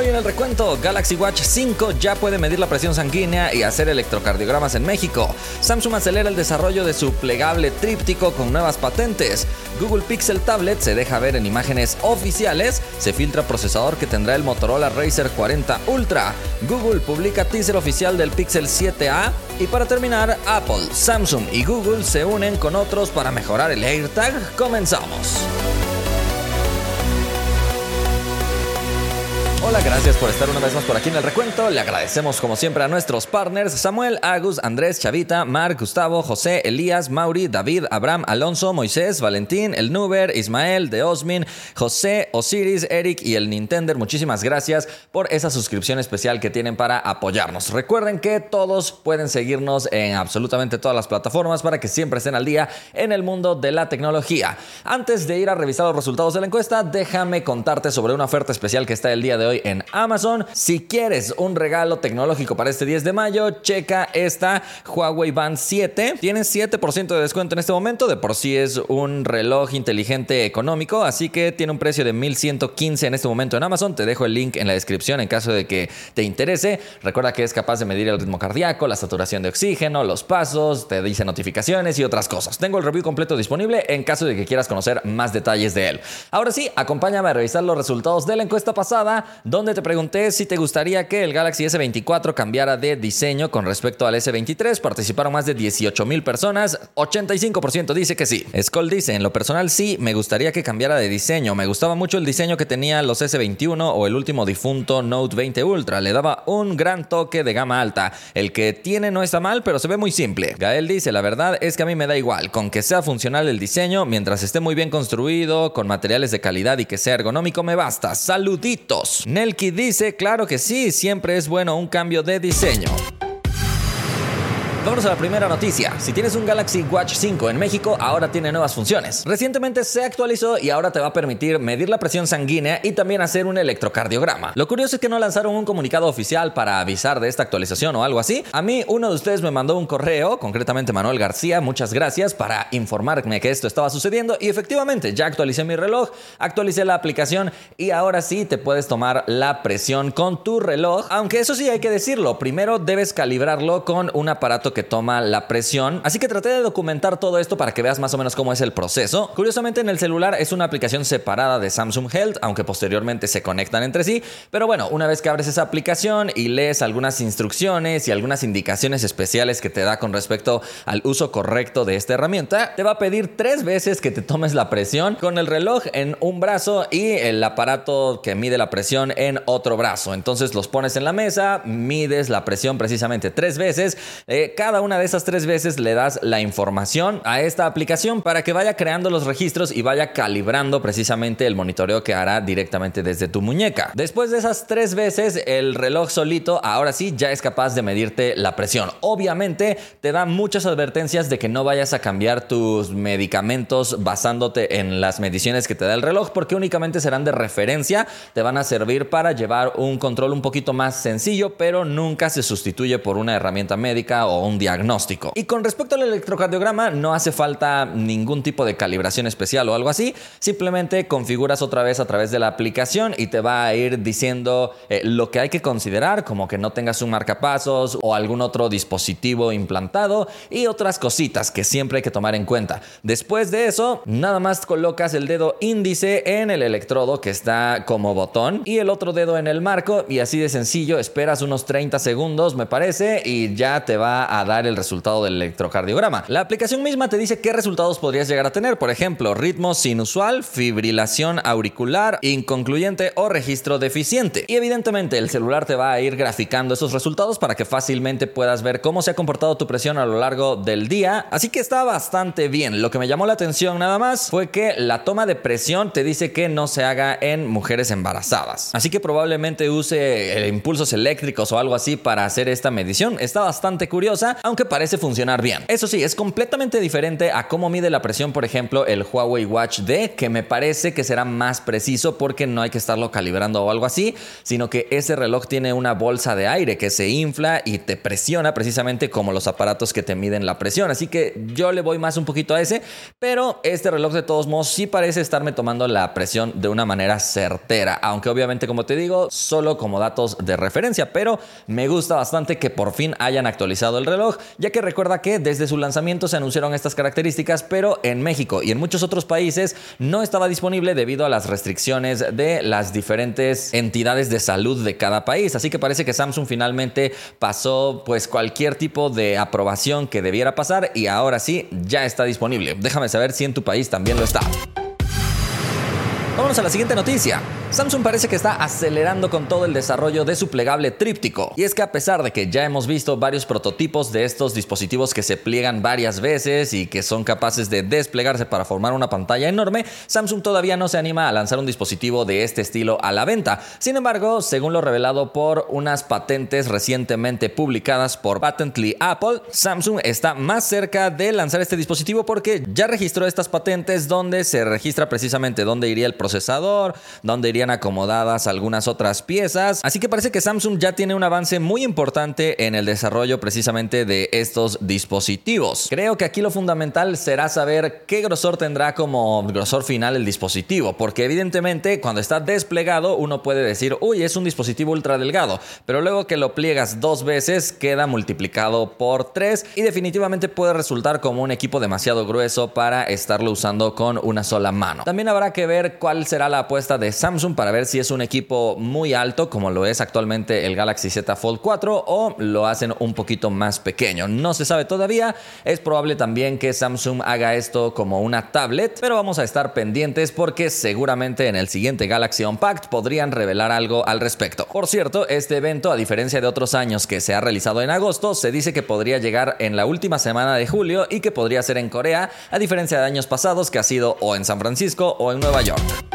Hoy en el recuento, Galaxy Watch 5 ya puede medir la presión sanguínea y hacer electrocardiogramas en México. Samsung acelera el desarrollo de su plegable tríptico con nuevas patentes. Google Pixel Tablet se deja ver en imágenes oficiales. Se filtra procesador que tendrá el Motorola Racer 40 Ultra. Google publica teaser oficial del Pixel 7a. Y para terminar, Apple, Samsung y Google se unen con otros para mejorar el AirTag. Comenzamos. Gracias por estar una vez más por aquí en el recuento. Le agradecemos como siempre a nuestros partners Samuel, Agus, Andrés, Chavita, Marc, Gustavo, José, Elías, Mauri, David, Abraham, Alonso, Moisés, Valentín, el Nuber, Ismael, De Osmin, José, Osiris, Eric y el Nintendo. Muchísimas gracias por esa suscripción especial que tienen para apoyarnos. Recuerden que todos pueden seguirnos en absolutamente todas las plataformas para que siempre estén al día en el mundo de la tecnología. Antes de ir a revisar los resultados de la encuesta, déjame contarte sobre una oferta especial que está el día de hoy en Amazon. Si quieres un regalo tecnológico para este 10 de mayo, checa esta Huawei Band 7. Tienes 7% de descuento en este momento. De por sí es un reloj inteligente económico, así que tiene un precio de 1115 en este momento en Amazon. Te dejo el link en la descripción en caso de que te interese. Recuerda que es capaz de medir el ritmo cardíaco, la saturación de oxígeno, los pasos, te dice notificaciones y otras cosas. Tengo el review completo disponible en caso de que quieras conocer más detalles de él. Ahora sí, acompáñame a revisar los resultados de la encuesta pasada te pregunté si te gustaría que el Galaxy S24 cambiara de diseño con respecto al S23. Participaron más de 18 mil personas, 85% dice que sí. Skoll dice, en lo personal sí, me gustaría que cambiara de diseño. Me gustaba mucho el diseño que tenía los S21 o el último difunto Note 20 Ultra. Le daba un gran toque de gama alta. El que tiene no está mal, pero se ve muy simple. Gael dice, la verdad es que a mí me da igual, con que sea funcional el diseño, mientras esté muy bien construido, con materiales de calidad y que sea ergonómico, me basta. Saluditos. Nelky dice, claro que sí, siempre es bueno un cambio de diseño. Vamos a la primera noticia. Si tienes un Galaxy Watch 5 en México, ahora tiene nuevas funciones. Recientemente se actualizó y ahora te va a permitir medir la presión sanguínea y también hacer un electrocardiograma. Lo curioso es que no lanzaron un comunicado oficial para avisar de esta actualización o algo así. A mí uno de ustedes me mandó un correo, concretamente Manuel García, muchas gracias para informarme que esto estaba sucediendo y efectivamente ya actualicé mi reloj, actualicé la aplicación y ahora sí te puedes tomar la presión con tu reloj, aunque eso sí hay que decirlo, primero debes calibrarlo con un aparato que toma la presión. Así que traté de documentar todo esto para que veas más o menos cómo es el proceso. Curiosamente en el celular es una aplicación separada de Samsung Health, aunque posteriormente se conectan entre sí. Pero bueno, una vez que abres esa aplicación y lees algunas instrucciones y algunas indicaciones especiales que te da con respecto al uso correcto de esta herramienta, te va a pedir tres veces que te tomes la presión con el reloj en un brazo y el aparato que mide la presión en otro brazo. Entonces los pones en la mesa, mides la presión precisamente tres veces. Eh, cada una de esas tres veces le das la información a esta aplicación para que vaya creando los registros y vaya calibrando precisamente el monitoreo que hará directamente desde tu muñeca. Después de esas tres veces, el reloj solito ahora sí ya es capaz de medirte la presión. Obviamente te da muchas advertencias de que no vayas a cambiar tus medicamentos basándote en las mediciones que te da el reloj porque únicamente serán de referencia, te van a servir para llevar un control un poquito más sencillo, pero nunca se sustituye por una herramienta médica o un diagnóstico. Y con respecto al electrocardiograma, no hace falta ningún tipo de calibración especial o algo así. Simplemente configuras otra vez a través de la aplicación y te va a ir diciendo eh, lo que hay que considerar, como que no tengas un marcapasos o algún otro dispositivo implantado y otras cositas que siempre hay que tomar en cuenta. Después de eso, nada más colocas el dedo índice en el electrodo que está como botón y el otro dedo en el marco y así de sencillo esperas unos 30 segundos me parece y ya te va a dar el resultado del electrocardiograma. La aplicación misma te dice qué resultados podrías llegar a tener, por ejemplo, ritmo sinusual, fibrilación auricular, inconcluyente o registro deficiente. Y evidentemente el celular te va a ir graficando esos resultados para que fácilmente puedas ver cómo se ha comportado tu presión a lo largo del día. Así que está bastante bien. Lo que me llamó la atención nada más fue que la toma de presión te dice que no se haga en mujeres embarazadas. Así que probablemente use impulsos eléctricos o algo así para hacer esta medición. Está bastante curiosa aunque parece funcionar bien. Eso sí, es completamente diferente a cómo mide la presión, por ejemplo, el Huawei Watch D, que me parece que será más preciso porque no hay que estarlo calibrando o algo así, sino que ese reloj tiene una bolsa de aire que se infla y te presiona precisamente como los aparatos que te miden la presión. Así que yo le voy más un poquito a ese, pero este reloj de todos modos sí parece estarme tomando la presión de una manera certera, aunque obviamente como te digo, solo como datos de referencia, pero me gusta bastante que por fin hayan actualizado el reloj, ya que recuerda que desde su lanzamiento se anunciaron estas características, pero en México y en muchos otros países no estaba disponible debido a las restricciones de las diferentes entidades de salud de cada país, así que parece que Samsung finalmente pasó pues cualquier tipo de aprobación que debiera pasar y ahora sí ya está disponible. Déjame saber si en tu país también lo está. Vámonos a la siguiente noticia. Samsung parece que está acelerando con todo el desarrollo de su plegable tríptico. Y es que a pesar de que ya hemos visto varios prototipos de estos dispositivos que se pliegan varias veces y que son capaces de desplegarse para formar una pantalla enorme, Samsung todavía no se anima a lanzar un dispositivo de este estilo a la venta. Sin embargo, según lo revelado por unas patentes recientemente publicadas por Patently Apple, Samsung está más cerca de lanzar este dispositivo porque ya registró estas patentes donde se registra precisamente dónde iría el procesador, dónde iría acomodadas algunas otras piezas. Así que parece que Samsung ya tiene un avance muy importante en el desarrollo precisamente de estos dispositivos. Creo que aquí lo fundamental será saber qué grosor tendrá como grosor final el dispositivo, porque evidentemente cuando está desplegado uno puede decir, uy, es un dispositivo ultra delgado, pero luego que lo pliegas dos veces queda multiplicado por tres y definitivamente puede resultar como un equipo demasiado grueso para estarlo usando con una sola mano. También habrá que ver cuál será la apuesta de Samsung para ver si es un equipo muy alto como lo es actualmente el Galaxy Z Fold 4 o lo hacen un poquito más pequeño. No se sabe todavía, es probable también que Samsung haga esto como una tablet, pero vamos a estar pendientes porque seguramente en el siguiente Galaxy Unpacked podrían revelar algo al respecto. Por cierto, este evento, a diferencia de otros años que se ha realizado en agosto, se dice que podría llegar en la última semana de julio y que podría ser en Corea, a diferencia de años pasados que ha sido o en San Francisco o en Nueva York.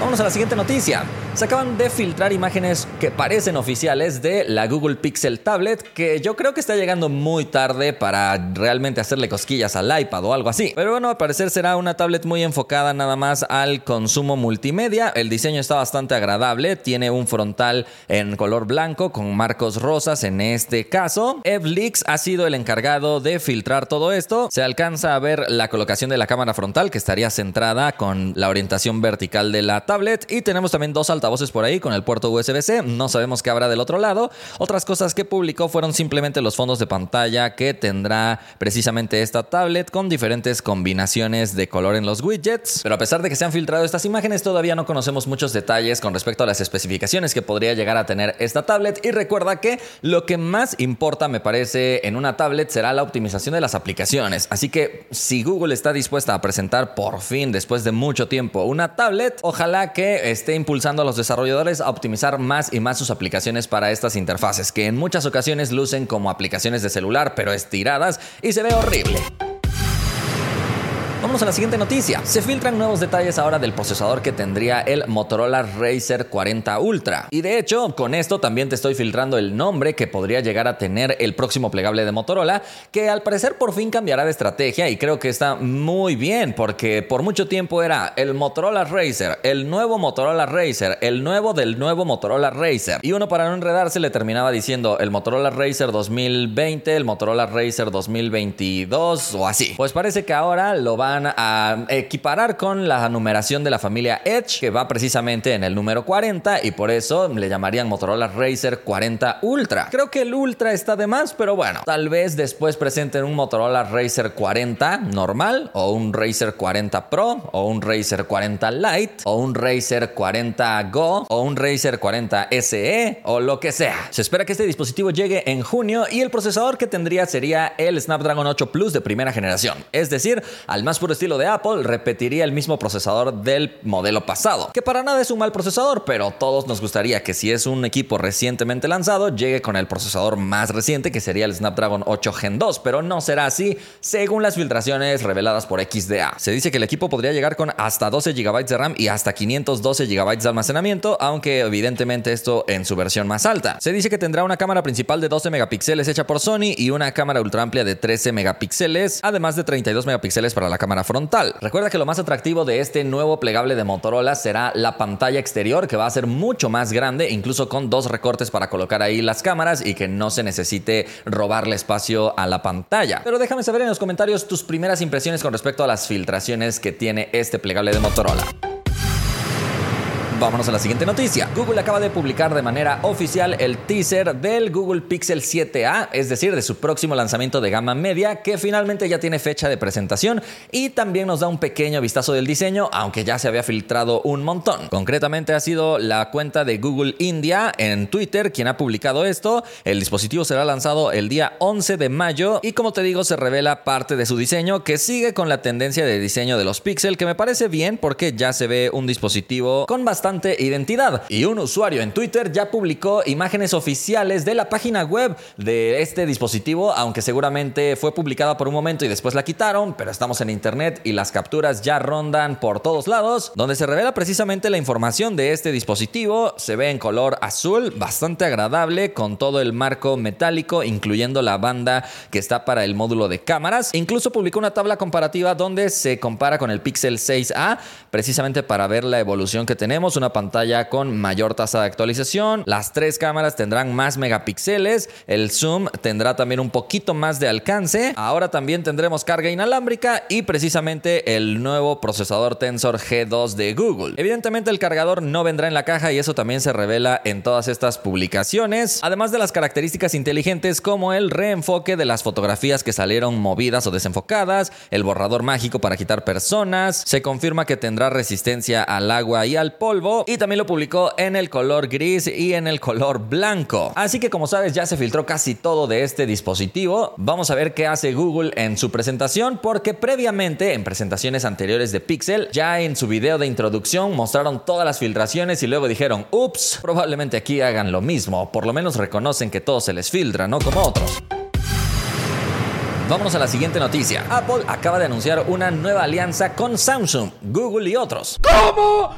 Vamos a la siguiente noticia. Se acaban de filtrar imágenes que parecen oficiales de la Google Pixel Tablet, que yo creo que está llegando muy tarde para realmente hacerle cosquillas al iPad o algo así. Pero bueno, al parecer será una tablet muy enfocada nada más al consumo multimedia. El diseño está bastante agradable, tiene un frontal en color blanco con marcos rosas en este caso. Evlix ha sido el encargado de filtrar todo esto. Se alcanza a ver la colocación de la cámara frontal que estaría centrada con la orientación vertical de la tablet y tenemos también dos altavoces por ahí con el puerto USB-C. No sabemos qué habrá del otro lado. Otras cosas que publicó fueron simplemente los fondos de pantalla que tendrá precisamente esta tablet con diferentes combinaciones de color en los widgets. Pero a pesar de que se han filtrado estas imágenes, todavía no conocemos muchos detalles con respecto a las especificaciones que podría llegar a tener esta tablet. Y recuerda que lo que más importa, me parece, en una tablet será la optimización de las aplicaciones. Así que si Google está dispuesta a presentar por fin, después de mucho tiempo, una tablet, ojalá que esté impulsando los desarrolladores a optimizar más y más sus aplicaciones para estas interfaces, que en muchas ocasiones lucen como aplicaciones de celular, pero estiradas y se ve horrible. Vamos a la siguiente noticia. Se filtran nuevos detalles ahora del procesador que tendría el Motorola Racer 40 Ultra. Y de hecho, con esto también te estoy filtrando el nombre que podría llegar a tener el próximo plegable de Motorola, que al parecer por fin cambiará de estrategia y creo que está muy bien, porque por mucho tiempo era el Motorola Racer, el nuevo Motorola Racer, el nuevo del nuevo Motorola Racer. Y uno para no enredarse le terminaba diciendo el Motorola Racer 2020, el Motorola Racer 2022 o así. Pues parece que ahora lo a equiparar con la numeración de la familia Edge, que va precisamente en el número 40 y por eso le llamarían Motorola Racer 40 Ultra. Creo que el Ultra está de más, pero bueno, tal vez después presenten un Motorola Racer 40 normal o un Racer 40 Pro o un Racer 40 Lite o un Racer 40 Go o un Racer 40 SE o lo que sea. Se espera que este dispositivo llegue en junio y el procesador que tendría sería el Snapdragon 8 Plus de primera generación, es decir, al más puro estilo de Apple, repetiría el mismo procesador del modelo pasado, que para nada es un mal procesador, pero todos nos gustaría que si es un equipo recientemente lanzado, llegue con el procesador más reciente, que sería el Snapdragon 8 Gen 2, pero no será así, según las filtraciones reveladas por XDA. Se dice que el equipo podría llegar con hasta 12 GB de RAM y hasta 512 GB de almacenamiento, aunque evidentemente esto en su versión más alta. Se dice que tendrá una cámara principal de 12 megapíxeles hecha por Sony y una cámara ultra amplia de 13 megapíxeles, además de 32 megapíxeles para la cámara frontal. Recuerda que lo más atractivo de este nuevo plegable de Motorola será la pantalla exterior, que va a ser mucho más grande, incluso con dos recortes para colocar ahí las cámaras y que no se necesite robarle espacio a la pantalla. Pero déjame saber en los comentarios tus primeras impresiones con respecto a las filtraciones que tiene este plegable de Motorola. Vámonos a la siguiente noticia. Google acaba de publicar de manera oficial el teaser del Google Pixel 7a, es decir, de su próximo lanzamiento de gama media, que finalmente ya tiene fecha de presentación y también nos da un pequeño vistazo del diseño, aunque ya se había filtrado un montón. Concretamente ha sido la cuenta de Google India en Twitter quien ha publicado esto. El dispositivo será lanzado el día 11 de mayo y como te digo se revela parte de su diseño que sigue con la tendencia de diseño de los Pixel, que me parece bien porque ya se ve un dispositivo con bastante identidad. Y un usuario en Twitter ya publicó imágenes oficiales de la página web de este dispositivo, aunque seguramente fue publicada por un momento y después la quitaron, pero estamos en internet y las capturas ya rondan por todos lados, donde se revela precisamente la información de este dispositivo. Se ve en color azul, bastante agradable, con todo el marco metálico, incluyendo la banda que está para el módulo de cámaras. Incluso publicó una tabla comparativa donde se compara con el Pixel 6A, precisamente para ver la evolución que tenemos una pantalla con mayor tasa de actualización, las tres cámaras tendrán más megapíxeles, el zoom tendrá también un poquito más de alcance, ahora también tendremos carga inalámbrica y precisamente el nuevo procesador Tensor G2 de Google. Evidentemente el cargador no vendrá en la caja y eso también se revela en todas estas publicaciones, además de las características inteligentes como el reenfoque de las fotografías que salieron movidas o desenfocadas, el borrador mágico para quitar personas, se confirma que tendrá resistencia al agua y al polvo, y también lo publicó en el color gris y en el color blanco. Así que como sabes ya se filtró casi todo de este dispositivo. Vamos a ver qué hace Google en su presentación porque previamente en presentaciones anteriores de Pixel ya en su video de introducción mostraron todas las filtraciones y luego dijeron, ups, probablemente aquí hagan lo mismo, por lo menos reconocen que todo se les filtra, no como otros. Vámonos a la siguiente noticia. Apple acaba de anunciar una nueva alianza con Samsung, Google y otros. ¿Cómo?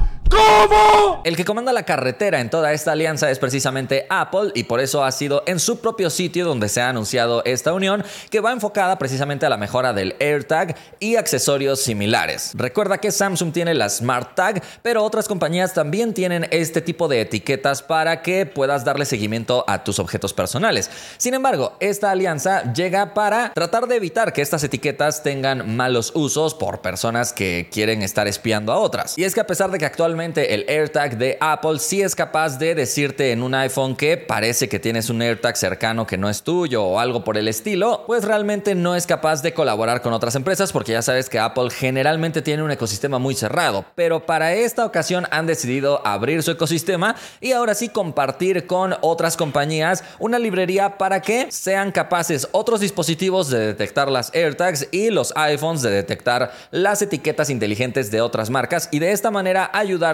El que comanda la carretera en toda esta alianza es precisamente Apple y por eso ha sido en su propio sitio donde se ha anunciado esta unión que va enfocada precisamente a la mejora del AirTag y accesorios similares. Recuerda que Samsung tiene la Smart Tag, pero otras compañías también tienen este tipo de etiquetas para que puedas darle seguimiento a tus objetos personales. Sin embargo, esta alianza llega para tratar de evitar que estas etiquetas tengan malos usos por personas que quieren estar espiando a otras. Y es que a pesar de que actualmente el AirTag de Apple sí es capaz de decirte en un iPhone que parece que tienes un AirTag cercano que no es tuyo o algo por el estilo, pues realmente no es capaz de colaborar con otras empresas porque ya sabes que Apple generalmente tiene un ecosistema muy cerrado, pero para esta ocasión han decidido abrir su ecosistema y ahora sí compartir con otras compañías una librería para que sean capaces otros dispositivos de detectar las AirTags y los iPhones de detectar las etiquetas inteligentes de otras marcas y de esta manera ayudar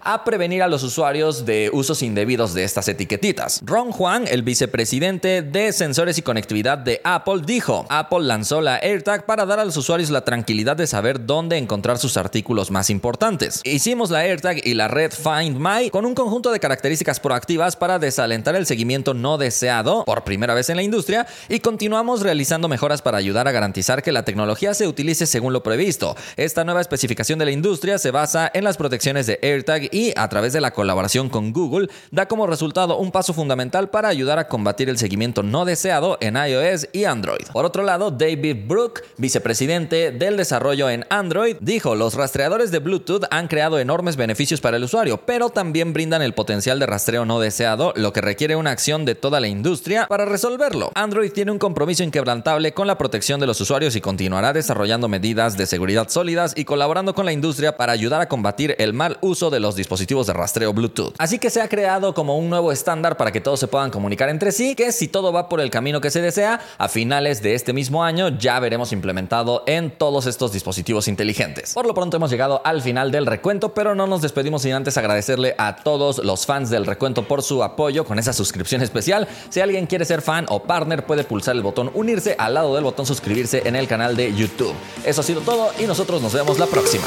a prevenir a los usuarios de usos indebidos de estas etiquetitas. Ron Juan, el vicepresidente de sensores y conectividad de Apple, dijo, Apple lanzó la AirTag para dar a los usuarios la tranquilidad de saber dónde encontrar sus artículos más importantes. Hicimos la AirTag y la red Find My con un conjunto de características proactivas para desalentar el seguimiento no deseado por primera vez en la industria y continuamos realizando mejoras para ayudar a garantizar que la tecnología se utilice según lo previsto. Esta nueva especificación de la industria se basa en las protecciones de AirTag y a través de la colaboración con Google da como resultado un paso fundamental para ayudar a combatir el seguimiento no deseado en iOS y Android. Por otro lado, David Brook, vicepresidente del desarrollo en Android, dijo, los rastreadores de Bluetooth han creado enormes beneficios para el usuario, pero también brindan el potencial de rastreo no deseado, lo que requiere una acción de toda la industria para resolverlo. Android tiene un compromiso inquebrantable con la protección de los usuarios y continuará desarrollando medidas de seguridad sólidas y colaborando con la industria para ayudar a combatir el mal uso de los dispositivos de rastreo Bluetooth. Así que se ha creado como un nuevo estándar para que todos se puedan comunicar entre sí, que si todo va por el camino que se desea, a finales de este mismo año ya veremos implementado en todos estos dispositivos inteligentes. Por lo pronto hemos llegado al final del recuento, pero no nos despedimos sin antes agradecerle a todos los fans del recuento por su apoyo con esa suscripción especial. Si alguien quiere ser fan o partner, puede pulsar el botón unirse al lado del botón suscribirse en el canal de YouTube. Eso ha sido todo y nosotros nos vemos la próxima.